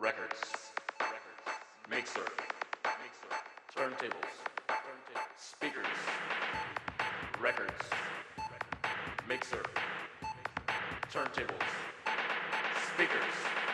Records. Records. Mixer. Turntables. Speakers. Records. Mixer. Turntables. Speakers.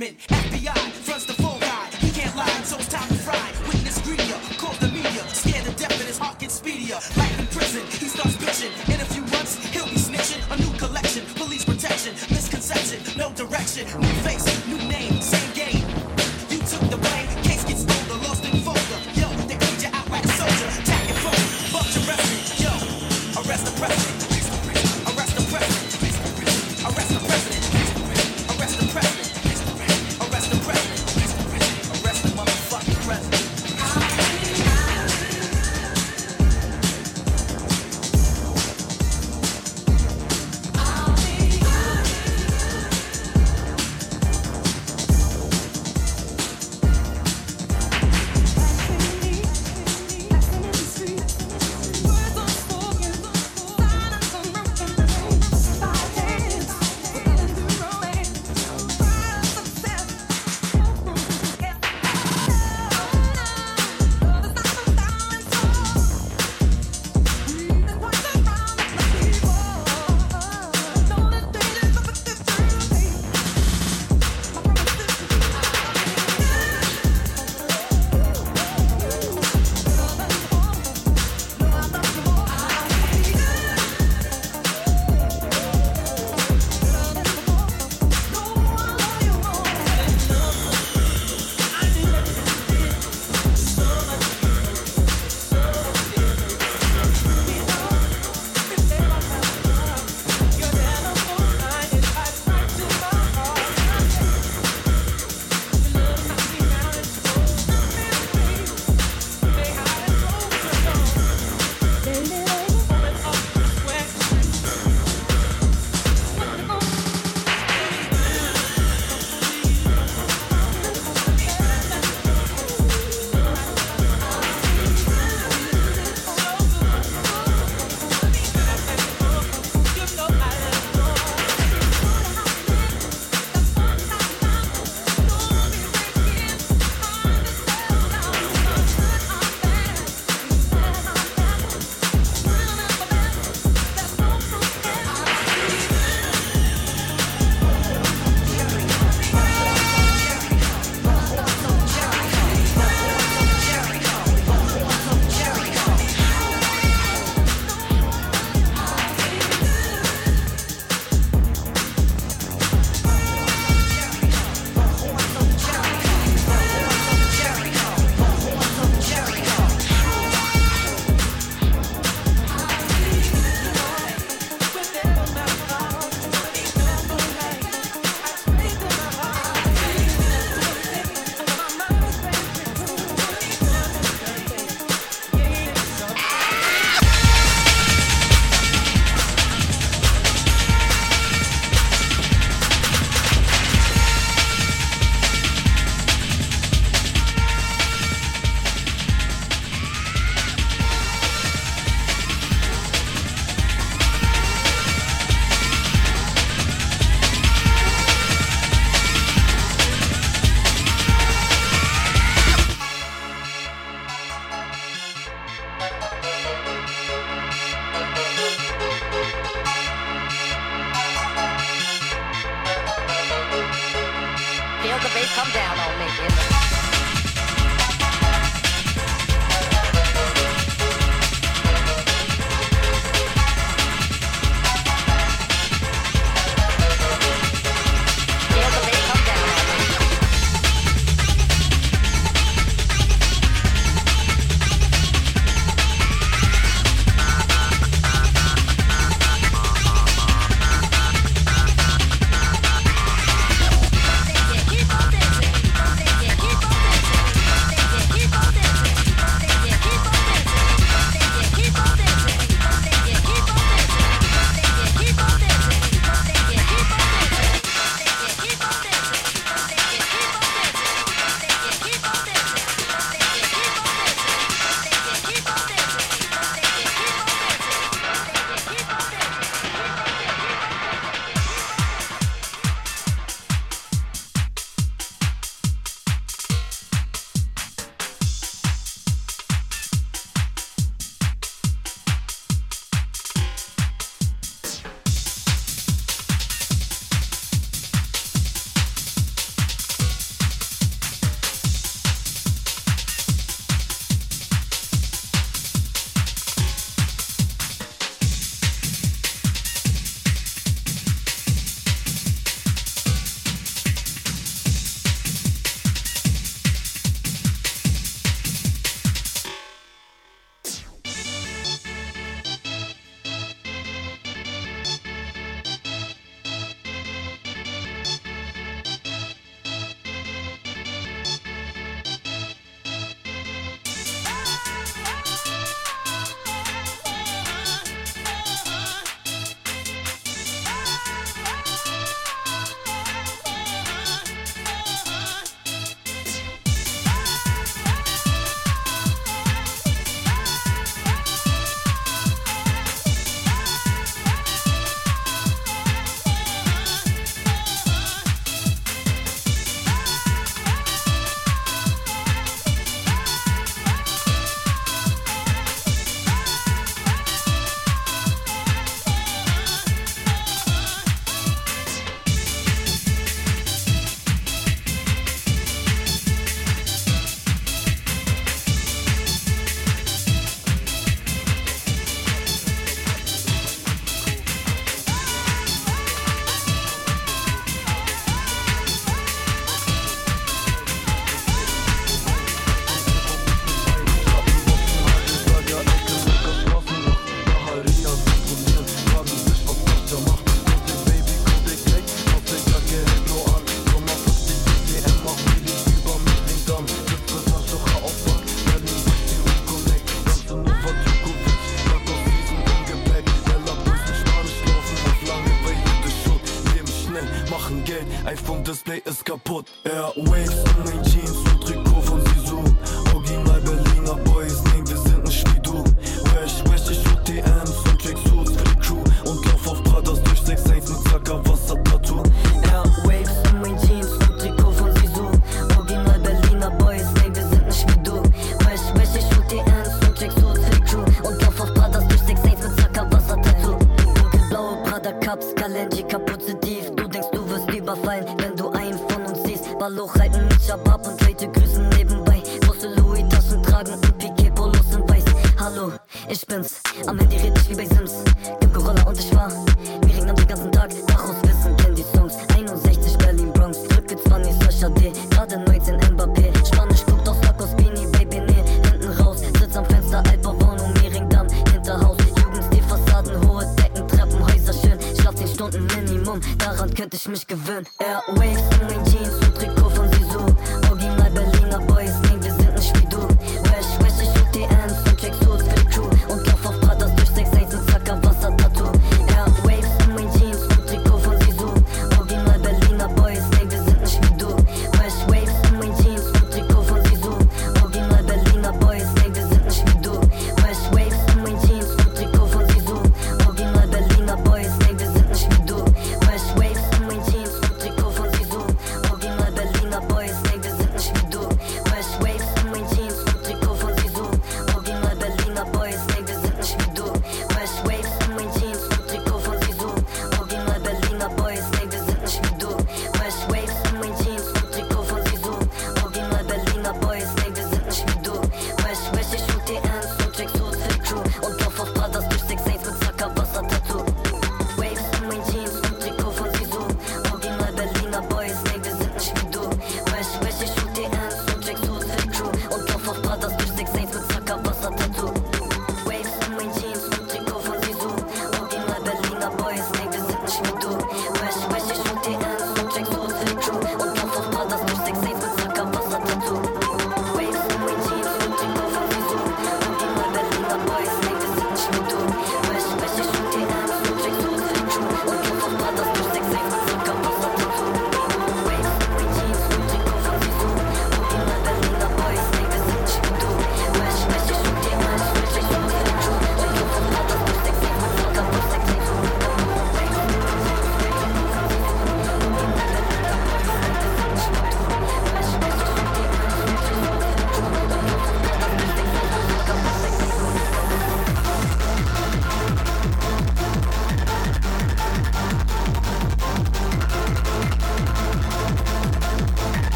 commitment.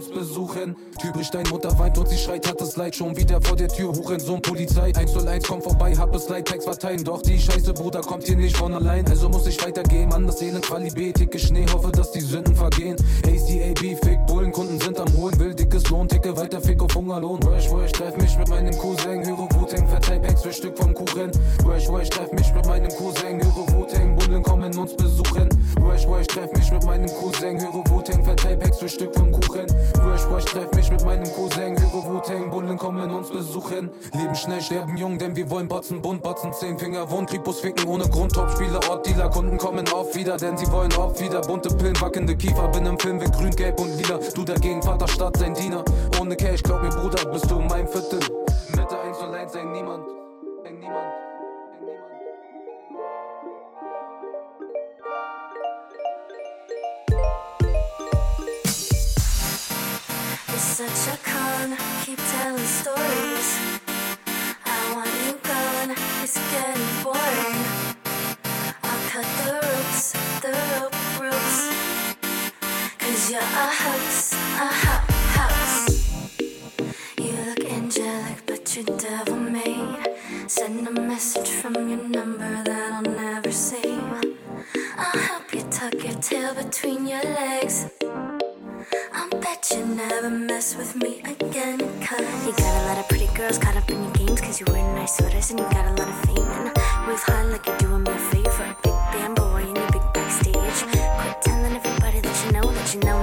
Uns besuchen. Typisch, dein Mutter weint und sie schreit, hat das Leid schon wieder vor der Tür, Hurensohn, Polizei. 101 kommt vorbei, hab es Leid, Packs verteilen, doch die Scheiße, Bruder, kommt hier nicht von allein. Also muss ich weitergehen, Mann, das Elend, Quali dicke Schnee, hoffe, dass die Sünden vergehen. ACAB, Fick, Bullen, Kunden sind am Holen, will dickes Lohn, ticke weiter, Fick auf Hungerlohn. Wish, wish, treff mich mit meinem Cousin, höre Wu-Tang, verteil Packs für Stück vom Kuchen. Wish, wish, treff mich mit meinem Cousin, höre Wu-Tang, Bullen kommen uns besuchen. Wish, wish, treff mich mit meinem Cousin, höre Wu-Tang, verteil Packs für Stück vom Kuchen. Wish, wish, treff mich mit meinem Cousin, höre Wu-Tang, Bullen kommen uns besuchen. Leben schnell, sterben jung, denn wir wollen Botzen, bunt, Botzen, zehn Finger, Wund, Kripus ficken ohne Grund, Top-Spieler, Ort-Dealer, Kunden kommen auf wieder, denn sie wollen oft wieder bunte Pillen, wackelnde Kiefer, bin im Film wie grün, gelb und lila, du dagegen, Vater, Stadt, sein Diener. Ohne Cash, glaub mir, Bruder, bist du in meinem Viertel. Mitte 101, ein Niemand, such a con, keep telling stories. I want you gone, it's getting boring. I'll cut the ropes, the rope ropes. Cause you're a hoax, a hot house. You look angelic, but you're devil made. Send a message from your number that I'll never see. I'll help you tuck your tail between your legs. Bet you never mess with me again. Cause you got a lot of pretty girls caught up in your games. Cause you wear nice sweaters and you got a lot of fame. And wave high like you're doing me a favor. Big bamboo or in your big backstage. Quit telling everybody that you know that you know,